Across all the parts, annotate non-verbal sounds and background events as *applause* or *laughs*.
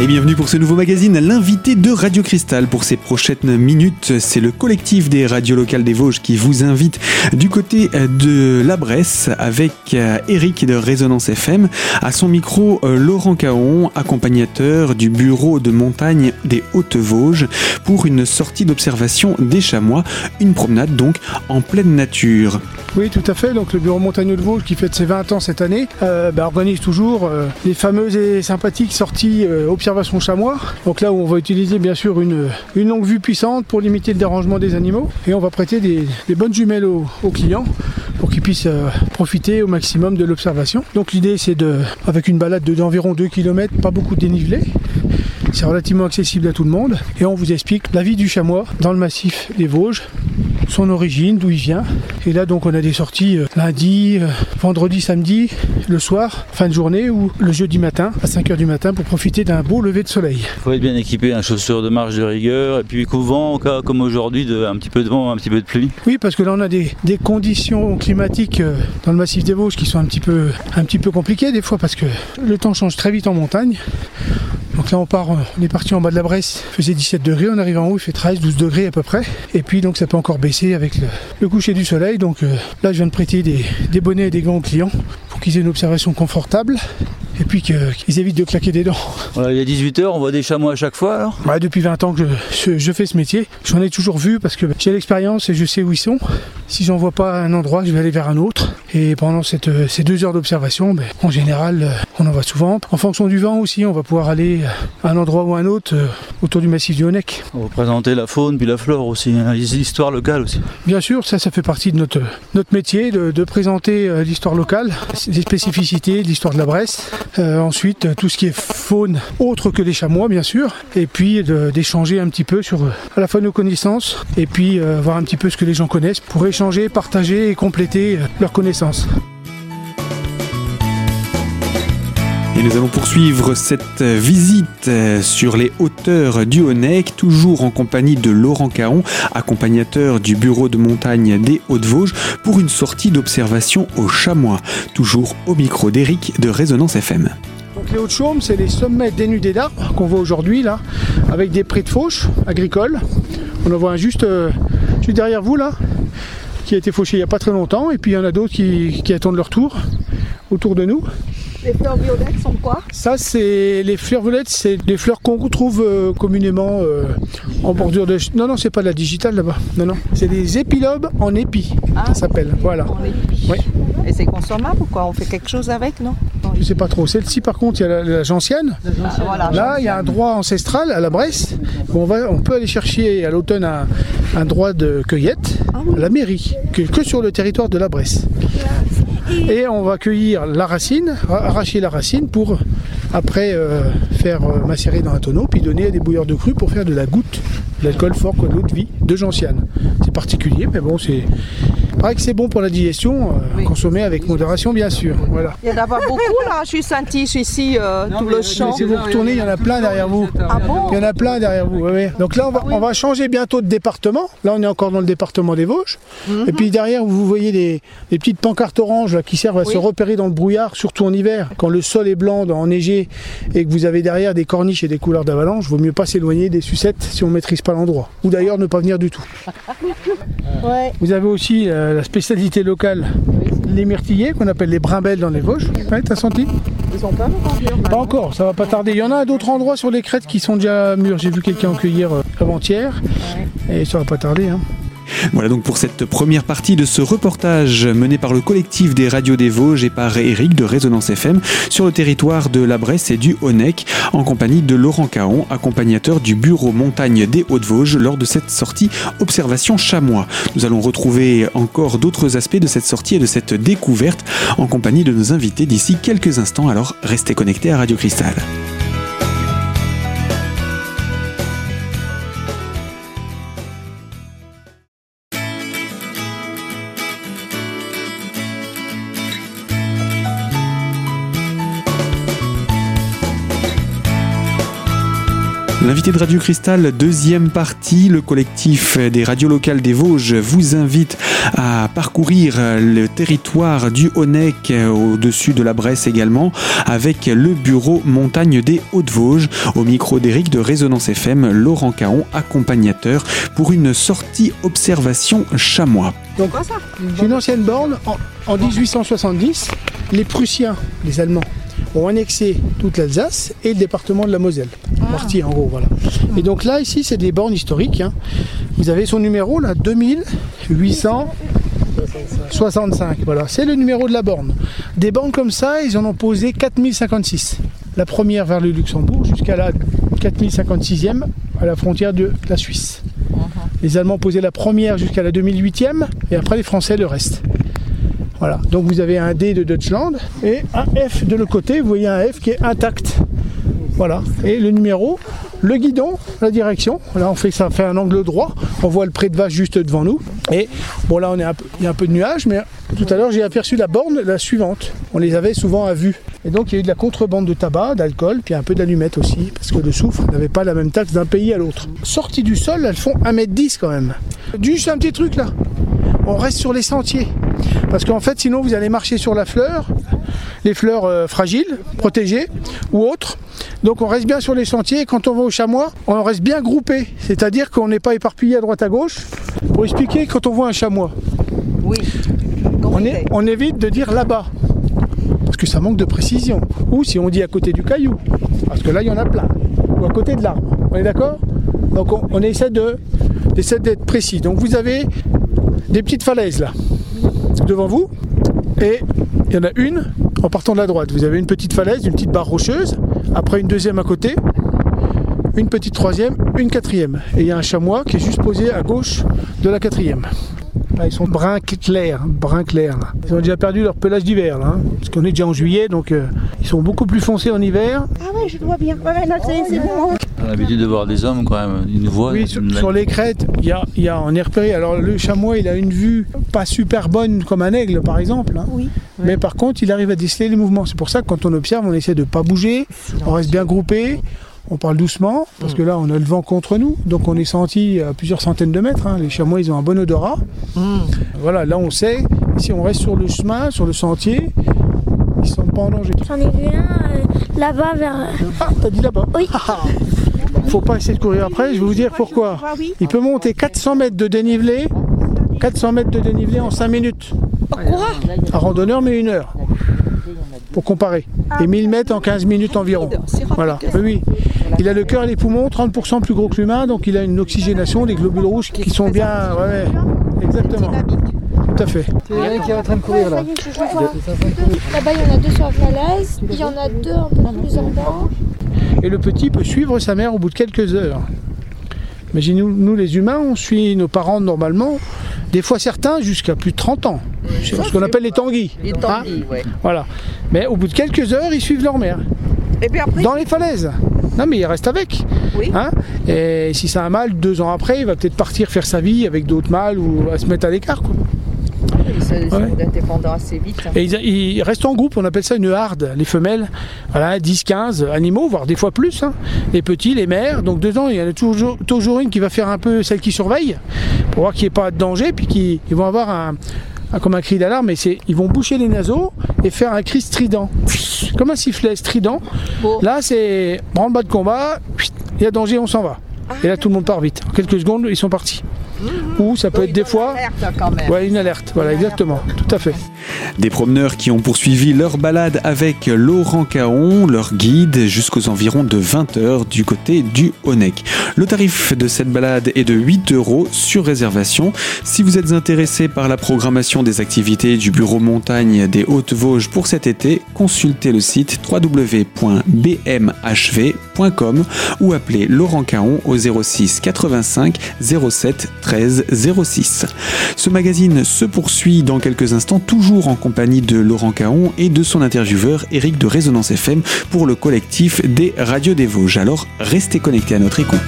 Et bienvenue pour ce nouveau magazine, l'invité de Radio Cristal pour ces prochaines minutes. C'est le collectif des radios locales des Vosges qui vous invite du côté de la Bresse avec euh, Eric de Résonance FM. À son micro, euh, Laurent Caon, accompagnateur du bureau de montagne des Hautes-Vosges pour une sortie d'observation des chamois, une promenade donc en pleine nature. Oui, tout à fait. Donc le bureau montagneux de Vosges qui fête ses 20 ans cette année euh, bah, organise toujours euh, les fameuses et sympathiques sorties euh, chamois. Donc là où on va utiliser bien sûr une, longue vue puissante pour limiter le dérangement des animaux et on va prêter des, bonnes jumelles aux, clients pour qu'ils puissent euh, profiter au maximum de l'observation. Donc l'idée c'est de, avec une balade de- d'environ 2 km, pas beaucoup de dénivelé, c'est relativement accessible à tout le monde et on vous explique la vie du chamois dans le massif des Vosges, son origine, d'où il vient. Et là donc on a des sorties euh, lundi, euh, vendredi, samedi, le soir, fin de journée ou le jeudi matin à 5h du matin pour profiter d'un beau lever de soleil. Il faut être bien équipé, un chaussure de marche de rigueur, et puis couvent, au cas comme aujourd'hui, de, un petit peu de vent, un petit peu de pluie. Oui, parce que là on a des, des conditions climatiques euh, dans le massif des Vosges qui sont un petit peu un petit peu compliquées des fois parce que le temps change très vite en montagne. Donc là on part, on est parti en bas de la Bresse, il faisait 17 degrés, on arrive en haut, il fait 13, 12 degrés à peu près. Et puis donc ça peut encore baisser avec le, coucher du soleil. Donc euh, là je viens de prêter des bonnets et des gants aux clients pour qu'ils aient une observation confortable et puis qu'ils évitent de claquer des dents. Voilà, il est 18h, on voit des chamois à chaque fois alors Ouais, depuis 20 ans que je, fais ce métier, j'en ai toujours vu parce que j'ai l'expérience et je sais où ils sont. Si j'en vois pas un endroit, je vais aller vers un autre. Et pendant cette, euh, ces deux heures d'observation, ben, en général, euh, on en voit souvent. En fonction du vent aussi, on va pouvoir aller à un endroit ou à un autre euh, autour du massif du Honeck. On va présenter la faune puis la flore aussi, hein, les histoires locales aussi. Bien sûr, ça, ça fait partie de notre, notre métier, de, de présenter euh, l'histoire locale, les spécificités de l'histoire de la Bresse. Euh, ensuite, euh, tout ce qui est faune autre que les chamois, bien sûr. Et puis, d'échanger un petit peu sur euh, à la fois nos connaissances et puis euh, voir un petit peu ce que les gens connaissent pour échanger, partager et compléter euh, leurs connaissances. Et nous allons poursuivre cette visite euh, sur les hauteurs du Honeck, toujours en compagnie de Laurent Caron, accompagnateur du bureau de montagne des Hautes-Vosges, pour une sortie d'observation au chamois, toujours au micro d'Eric de Résonance FM. Donc les Hautes-Chaumes, c'est les sommets dénudés d'arbres qu'on voit aujourd'hui là, avec des prés de fauche agricoles. On en voit un juste, euh, derrière vous là, qui a été fauché il n'y a pas très longtemps, et puis il y en a d'autres qui attendent leur tour autour de nous. Les fleurs violettes sont quoi Ça, c'est les fleurs violettes, c'est les fleurs qu'on retrouve euh, communément euh, en bordure de. Non, non, c'est pas de la digitale là-bas. Non, non, c'est des épilobes en épi. Ça s'appelle. Voilà. Oui. Et c'est consommable ou quoi On fait quelque chose avec, non Je sais pas trop. Celle-ci, par contre, il y a la, la gentiane. Ah, Voilà. Là, il y a un droit ancestral à la Bresse. On, va, on peut aller chercher à l'automne un, un droit de cueillette Ah à la mairie, que, que sur le territoire de la Bresse. Et on va cueillir la racine, ra- arracher la racine pour après euh, faire euh, macérer dans un tonneau, puis donner à des bouilleurs de cru pour faire de la goutte, de l'alcool fort, quoi, de l'eau de vie, de gentiane. C'est particulier, mais bon, c'est. Il paraît que c'est bon pour la digestion, euh, Oui. consommer avec modération, bien sûr. Voilà. Il y en a pas beaucoup là, je suis senti, ici, euh, tout le champ. Si vous retournez, il y en a plein derrière vous. Ah bon Il y en a plein derrière vous. oui. Donc là, on va, on va changer bientôt de département. Là, on est encore dans le département des Vosges. Et puis derrière, vous voyez les, les petites pancartes oranges là, qui servent à se repérer dans le brouillard, surtout en hiver. Quand le sol est blanc, enneigé, et que vous avez derrière des corniches et des couleurs d'avalanche, vaut mieux pas s'éloigner des sucettes si on maîtrise pas l'endroit. Ou d'ailleurs, ne pas venir du tout. Ouais. Vous avez aussi euh, la spécialité locale, les myrtillers, qu'on appelle les brimbelles dans les Vosges. Ouais, t'as senti Ils Pas encore, ça va pas tarder. Il y en a d'autres endroits sur les crêtes qui sont déjà mûrs. J'ai vu quelqu'un en cueillir euh, avant-hier. Et ça va pas tarder. Hein. Voilà donc pour cette première partie de ce reportage mené par le collectif des radios des Vosges et par Eric de Résonance FM sur le territoire de la Bresse et du Honeck en compagnie de Laurent Caon, accompagnateur du bureau montagne des Hauts-de-Vosges lors de cette sortie Observation Chamois. Nous allons retrouver encore d'autres aspects de cette sortie et de cette découverte en compagnie de nos invités d'ici quelques instants, alors restez connectés à Radio Cristal. L'invité de Radio Cristal, deuxième partie, le collectif des radios locales des Vosges vous invite à parcourir le territoire du Honnec au-dessus de la Bresse également avec le bureau montagne des Hautes-Vosges au micro d'Éric de Résonance FM, Laurent Caron, accompagnateur pour une sortie observation chamois. Donc, c'est une ancienne borne en 1870. Les Prussiens, les Allemands, ont annexé toute l'Alsace et le département de la Moselle. Partie en gros, voilà. Et donc là, ici, c'est des bornes historiques. hein. Vous avez son numéro là, 2865. Voilà, c'est le numéro de la borne. Des bornes comme ça, ils en ont posé 4056. La première vers le Luxembourg jusqu'à la 4056e à la frontière de la Suisse. Les Allemands posaient la première jusqu'à la 2008e et après les Français le reste. Voilà, donc vous avez un D de Deutschland et un F de l'autre côté, vous voyez un F qui est intact. Voilà, et le numéro, le guidon, la direction. Là, on fait ça fait un angle droit. On voit le pré de vache juste devant nous. Et bon, là, on est il y a un peu de nuages, mais tout à l'heure, j'ai aperçu la borne, la suivante. On les avait souvent à vue. Et donc, il y a eu de la contrebande de tabac, d'alcool, puis un peu d'allumettes aussi, parce que le soufre n'avait pas la même taxe d'un pays à l'autre. Sorties du sol, elles font 1m10 quand même. Juste un petit truc là. On reste sur les sentiers. Parce qu'en fait, sinon, vous allez marcher sur la fleur, les fleurs euh, fragiles, protégées ou autres. Donc on reste bien sur les sentiers et quand on va au chamois, on reste bien groupé. C'est-à-dire qu'on n'est pas éparpillé à droite à gauche. Pour expliquer, quand on voit un chamois, Oui. on, est- on évite de dire là-bas. Parce que ça manque de précision. Ou si on dit à côté du caillou. Parce que là, il y en a plein. Ou à côté de l'arbre. On est d'accord? Donc on, on essaie d'être précis. Donc vous avez des petites falaises là. Devant vous. Et il y en a une en partant de la droite. Vous avez une petite falaise, une petite barre rocheuse. Après une deuxième à côté. Une petite troisième, une quatrième. Et il y a un chamois qui est juste posé à gauche de la quatrième. Là, ils sont brun clair, brun clair. là. Ils ont déjà perdu leur pelage d'hiver, là, hein, parce qu'on est déjà en juillet, donc euh, ils sont beaucoup plus foncés en hiver. Ah ouais, je le vois bien. Ouais, non, c'est bon. On a l'habitude de voir des hommes quand même, ils nous voient. Oui, sur, sur les crêtes, il y a, y a, on est repéré. Alors le chamois, il a une vue pas super bonne comme un aigle, par exemple. hein. Oui. Mais par contre, il arrive à déceler les mouvements. C'est pour ça que quand on observe, on essaie de pas bouger, on reste bien groupé. On parle doucement, parce que là, on a le vent contre nous, donc on est senti à plusieurs centaines de mètres. hein. Les chamois, ils ont un bon odorat. Voilà, là, on sait, si on reste sur le chemin, sur le sentier, ils sont pas en danger. J'en ai vu un euh, là-bas vers. Ah, t'as dit là-bas Oui. *laughs* Faut pas essayer de courir après, je vais vous dire pourquoi. Ah. Il peut monter 400 mètres de dénivelé, 400 mètres de dénivelé en 5 minutes. Un randonneur met une heure. Pour comparer. Et 1000 mètres en 15 minutes environ. Voilà, oui, oui. Il a le cœur et les poumons 30% plus gros que l'humain, donc il a une oxygénation, des globules rouges qui sont bien. Ouais, exactement. Tout à fait. Ça y est, je, je vois. Là-bas, il y en a deux sur la falaise. Il y en a deux un peu plus en bas. Et le petit peut suivre sa mère au bout de quelques heures. Imaginez-nous, nous les humains, on suit nos parents normalement, des fois certains jusqu'à plus de 30 ans. C'est ce qu'on appelle les tanguis. Les hein. ouais. Voilà. Mais au bout de quelques heures, ils suivent leur mère. Et puis après, Dans les falaises. Non mais ils restent avec. Oui. Hein et si c'est un mâle, deux ans après, il va peut-être partir faire sa vie avec d'autres mâles ou à se mettre à l'écart. Quoi. ils se- ils sont Ouais. indépendants assez vite. hein. Et ils, ils restent en groupe, on appelle ça une harde, les femelles. Voilà, 10, 15 animaux, voire des fois plus. hein. Les petits, les mères. Donc dedans, il y en a toujours, toujours une qui va faire un peu celle qui surveille, pour voir qu'il n'y ait pas de danger, puis qu'ils ils vont avoir un, comme un cri d'alarme, mais c'est ils vont boucher les naseaux et faire un cri strident. Comme un sifflet strident. Bon. Là, c'est branle-bas de combat, il y a danger, on s'en va. Et là, tout le monde part vite. En quelques secondes, ils sont partis. Ou ça peut être des fois. Alerte, quand même. Ouais, une alerte, voilà, exactement, tout à fait. Des promeneurs qui ont poursuivi leur balade avec Laurent Caon, leur guide, jusqu'aux environs de 20 heures du côté du Honeck. Le tarif de cette balade est de 8 euros sur réservation. Si vous êtes intéressé par la programmation des activités du bureau montagne des Hautes-Vosges pour cet été, consultez le site www.bmhv.com ou appelez Laurent Caon au 06 85 07 13 06. Ce magazine se poursuit dans quelques instants, toujours en compagnie de Laurent Caon et de son intervieweur Eric de Résonance FM pour le collectif des Radios des Vosges. Alors restez connectés à notre écoute.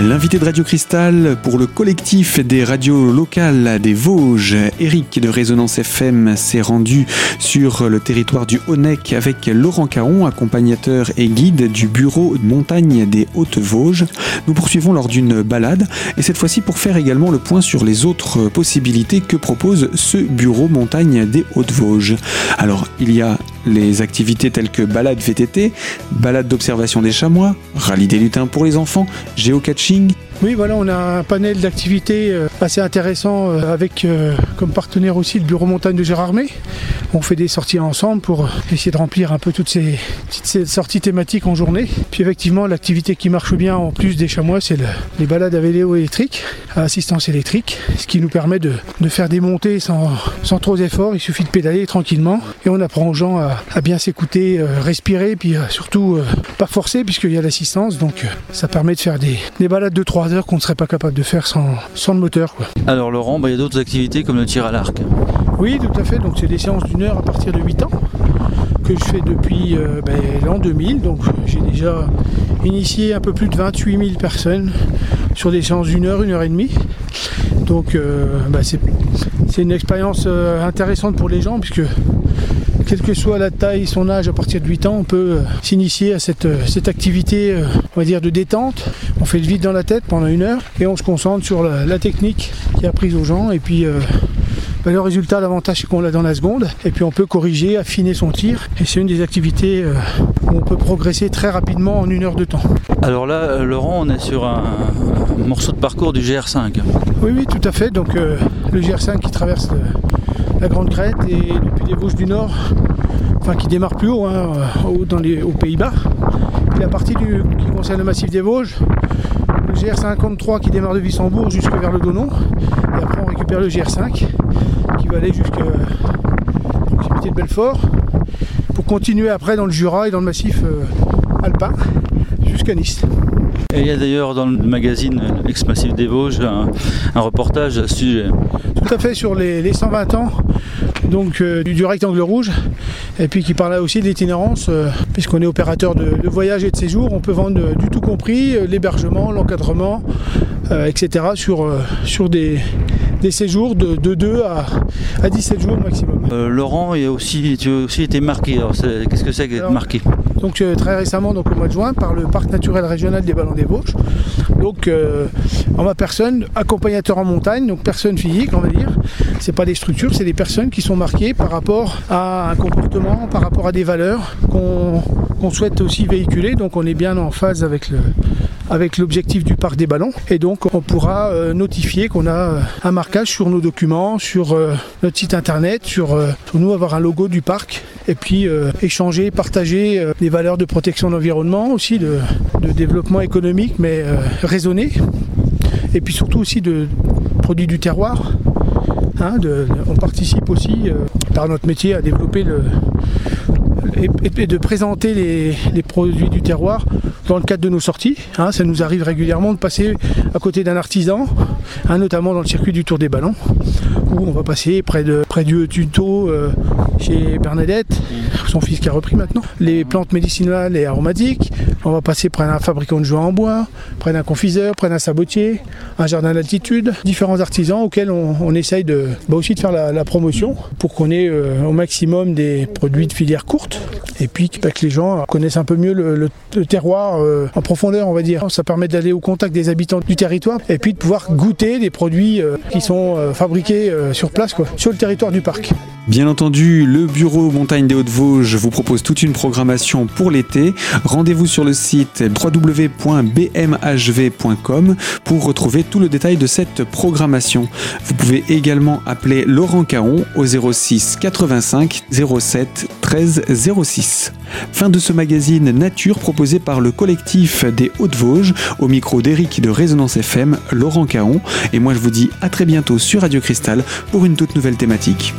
L'invité de Radio Cristal pour le collectif des radios locales des Vosges, Eric de Résonance FM, s'est rendu sur le territoire du Honnec avec Laurent Caron, accompagnateur et guide du bureau montagne des Hautes-Vosges. Nous poursuivons lors d'une balade et cette fois-ci pour faire également le point sur les autres possibilités que propose ce bureau montagne des Hautes-Vosges. Alors, il y a les activités telles que balade VTT, balade d'observation des chamois, rallye des lutins pour les enfants, géocaching, oui, voilà, on a un panel d'activités euh, assez intéressant euh, avec euh, comme partenaire aussi le bureau montagne de Gérardmer. On fait des sorties ensemble pour essayer de remplir un peu toutes ces, sorties thématiques en journée. Puis effectivement, l'activité qui marche bien en plus des chamois, c'est les balades à vélo électrique, à assistance électrique, ce qui nous permet de, faire des montées sans, trop d'efforts. Il suffit de pédaler tranquillement et on apprend aux gens à, bien s'écouter, respirer, puis surtout pas forcer puisqu'il y a l'assistance. Donc ça permet de faire des, des balades de 3 qu'on ne serait pas capable de faire sans, sans le moteur. Alors Laurent, bah, il y a d'autres activités comme le tir à l'arc. Oui, tout à fait. Donc c'est des séances d'une heure à partir de 8 ans que je fais depuis euh, ben, l'an 2000. Donc j'ai déjà initié un peu plus de 28 000 personnes sur des séances d'une heure, une heure et demie. Donc euh, ben, c'est une expérience euh, intéressante pour les gens puisque quelle que soit la taille, son âge, à partir de 8 ans, on peut euh, s'initier à cette, euh, cette activité, euh, on va dire, de détente. On fait le vide dans la tête pendant une heure et on se concentre sur la, technique qui a prise aux gens. Et puis, bah, le résultat, l'avantage, c'est qu'on l'a dans la seconde. Et puis, on peut corriger, affiner son tir. Et c'est une des activités où on peut progresser très rapidement en une heure de temps. Alors là, Laurent, on est sur un, morceau de parcours du GR5. Oui, oui, tout à fait. Donc, le GR5 qui traverse la Grande Crête et depuis les Vosges du Nord, enfin qui démarre plus haut, hein, dans les, aux Pays-Bas. Et la partie qui concerne le massif des Vosges, le GR53 qui démarre de Wissembourg jusque vers le Donon. Et après on récupère le GR5 qui va aller jusqu'à proximité de Belfort pour continuer après dans le Jura et dans le massif euh, alpin jusqu'à Nice. Et il y a d'ailleurs dans le magazine Ex-Massif des Vosges un, reportage à ce sujet. Tout à fait sur les, 120 ans donc euh, du, rectangle rouge et puis qui parle aussi de l'itinérance euh, puisqu'on est opérateur de, voyage et de séjour on peut vendre euh, du tout compris l'hébergement, l'encadrement etc sur, sur des, séjours de, 2 à, à 17 jours maximum. Laurent, il a aussi, tu as aussi été marqué. Qu'est-ce que c'est qu'être marqué? Donc très récemment, donc au mois de juin, par le parc naturel régional des Ballons des Vosges. Donc en ma personne, accompagnateur en montagne, donc personne physique, on va dire. C'est pas des structures, c'est des personnes qui sont marquées par rapport à un comportement, par rapport à des valeurs qu'on souhaite aussi véhiculer. Donc on est bien en phase avec le, avec l'objectif du parc des ballons. Et donc on pourra euh, notifier qu'on a euh, un marquage sur nos documents, sur euh, notre site internet, sur, nous avoir un logo du parc et puis échanger, partager des valeurs de protection de l'environnement, aussi de, développement économique mais raisonné. Et puis surtout aussi de produits du terroir. Hein, on participe aussi par notre métier à développer le, et, de présenter les, produits du terroir dans le cadre de nos sorties. Hein. ça nous arrive régulièrement de passer à côté d'un artisan, hein, notamment dans le circuit du Tour des Ballons, où on va passer près, de, près du tuto euh, chez Bernadette, son fils qui a repris maintenant, les plantes médicinales et aromatiques. On va passer près d'un fabricant de joints en bois, près d'un confiseur, près d'un sabotier, un jardin d'altitude, différents artisans auxquels on, essaye de, bah aussi de faire la, promotion pour qu'on ait euh, au maximum des produits de filière courte. Et puis bah, que les gens connaissent un peu mieux le, terroir euh, en profondeur, on va dire. Ça permet d'aller au contact des habitants du territoire et puis de pouvoir goûter des produits euh, qui sont fabriqués sur place, quoi, sur le territoire du parc. Bien entendu, le bureau Montagne des Hautes-Vosges vous propose toute une programmation pour l'été. Rendez-vous sur le site www.bmhv.com pour retrouver tout le détail de cette programmation. Vous pouvez également appeler Laurent Caron au 06 85 07 13 06. Fin de ce magazine Nature proposé par le collectif des Hautes-Vosges au micro d'Éric de Résonance FM, Laurent Caron. Et moi je vous dis à très bientôt sur Radio Cristal pour une toute nouvelle thématique.